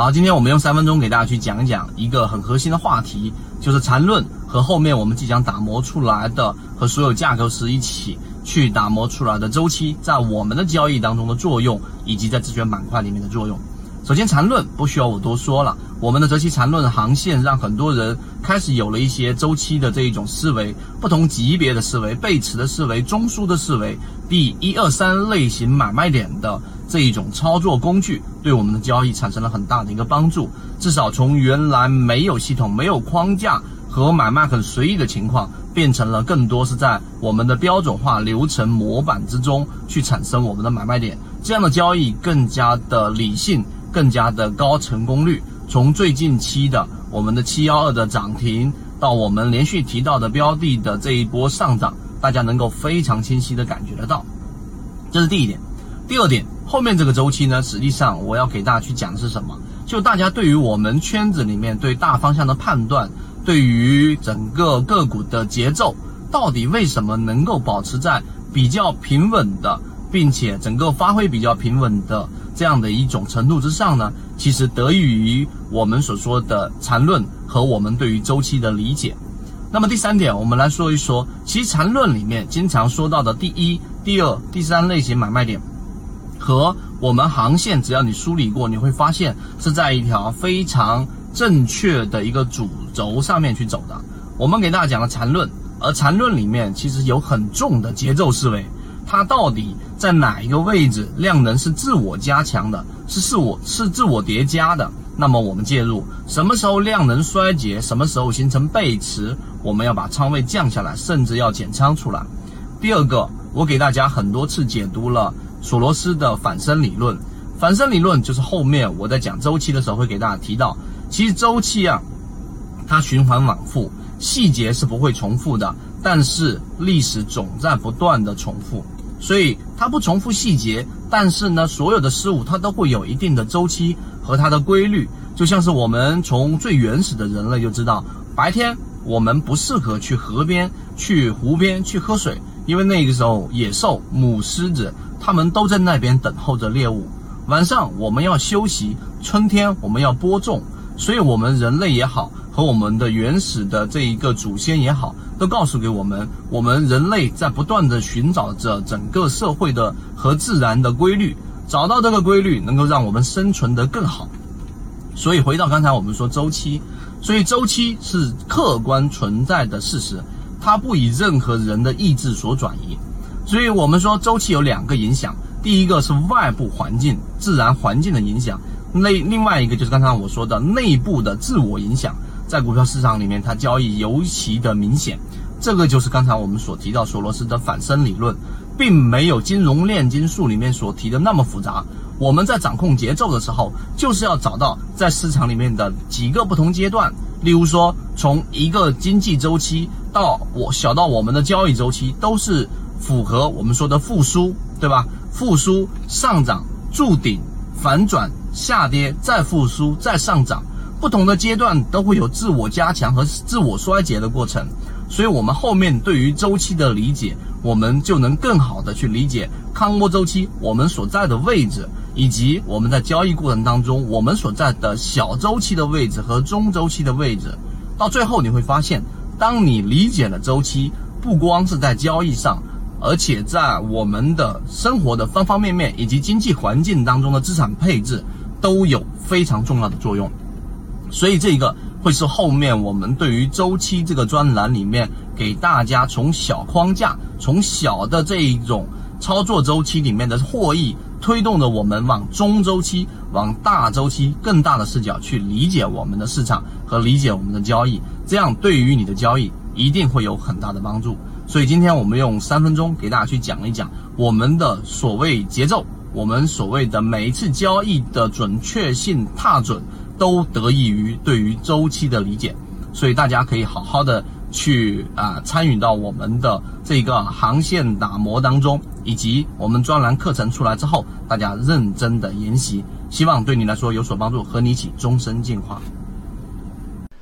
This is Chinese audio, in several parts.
好，今天我们用三分钟给大家去讲一讲一个很核心的话题，就是缠论和后面我们即将打磨出来的和所有架构师一起去打磨出来的周期，在我们的交易当中的作用，以及在自选板块里面的作用。首先，缠论不需要我多说了。我们的择期缠论航线让很多人开始有了一些周期的这一种思维，不同级别的思维、背驰的思维、中枢的思维、第一二三类型买卖点的这一种操作工具，对我们的交易产生了很大的一个帮助。至少从原来没有系统、没有框架和买卖很随意的情况，变成了更多是在我们的标准化流程模板之中去产生我们的买卖点，这样的交易更加的理性。更加的高成功率，从最近期的我们的七幺二的涨停，到我们连续提到的标的的这一波上涨，大家能够非常清晰的感觉得到。这是第一点。第二点，后面这个周期呢，实际上我要给大家去讲的是什么？就大家对于我们圈子里面对大方向的判断，对于整个个股的节奏，到底为什么能够保持在比较平稳的，并且整个发挥比较平稳的？这样的一种程度之上呢，其实得益于我们所说的缠论和我们对于周期的理解。那么第三点，我们来说一说，其实缠论里面经常说到的第一、第二、第三类型买卖点，和我们航线，只要你梳理过，你会发现是在一条非常正确的一个主轴上面去走的。我们给大家讲了缠论，而缠论里面其实有很重的节奏思维。它到底在哪一个位置？量能是自我加强的，是自我是自我叠加的。那么我们介入，什么时候量能衰竭？什么时候形成背驰？我们要把仓位降下来，甚至要减仓出来。第二个，我给大家很多次解读了索罗斯的反身理论。反身理论就是后面我在讲周期的时候会给大家提到，其实周期啊，它循环往复，细节是不会重复的，但是历史总在不断的重复。所以它不重复细节，但是呢，所有的事物它都会有一定的周期和它的规律。就像是我们从最原始的人类就知道，白天我们不适合去河边、去湖边去喝水，因为那个时候野兽、母狮子它们都在那边等候着猎物。晚上我们要休息，春天我们要播种。所以，我们人类也好，和我们的原始的这一个祖先也好。都告诉给我们，我们人类在不断的寻找着整个社会的和自然的规律，找到这个规律，能够让我们生存得更好。所以回到刚才我们说周期，所以周期是客观存在的事实，它不以任何人的意志所转移。所以我们说周期有两个影响，第一个是外部环境、自然环境的影响，内另外一个就是刚才我说的内部的自我影响。在股票市场里面，它交易尤其的明显。这个就是刚才我们所提到索罗斯的反身理论，并没有金融炼金术里面所提的那么复杂。我们在掌控节奏的时候，就是要找到在市场里面的几个不同阶段。例如说，从一个经济周期到我小到我们的交易周期，都是符合我们说的复苏，对吧？复苏、上涨、筑顶、反转、下跌、再复苏、再上涨。不同的阶段都会有自我加强和自我衰竭的过程，所以，我们后面对于周期的理解，我们就能更好的去理解康波周期我们所在的位置，以及我们在交易过程当中我们所在的小周期的位置和中周期的位置。到最后你会发现，当你理解了周期，不光是在交易上，而且在我们的生活的方方面面以及经济环境当中的资产配置，都有非常重要的作用。所以这个会是后面我们对于周期这个专栏里面给大家从小框架、从小的这一种操作周期里面的获益，推动着我们往中周期、往大周期更大的视角去理解我们的市场和理解我们的交易，这样对于你的交易一定会有很大的帮助。所以今天我们用三分钟给大家去讲一讲我们的所谓节奏，我们所谓的每一次交易的准确性踏准。都得益于对于周期的理解，所以大家可以好好的去啊参与到我们的这个航线打磨当中，以及我们专栏课程出来之后，大家认真的研习，希望对你来说有所帮助，和你一起终身进化。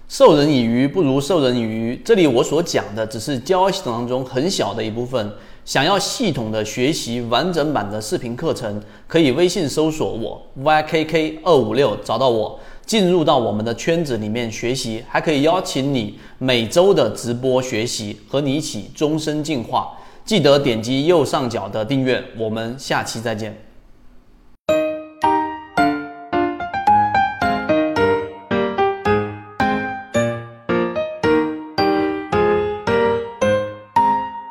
授人以鱼不如授人以渔，这里我所讲的只是交易系统当中很小的一部分。想要系统的学习完整版的视频课程，可以微信搜索我 ykk 二五六找到我，进入到我们的圈子里面学习，还可以邀请你每周的直播学习，和你一起终身进化。记得点击右上角的订阅，我们下期再见。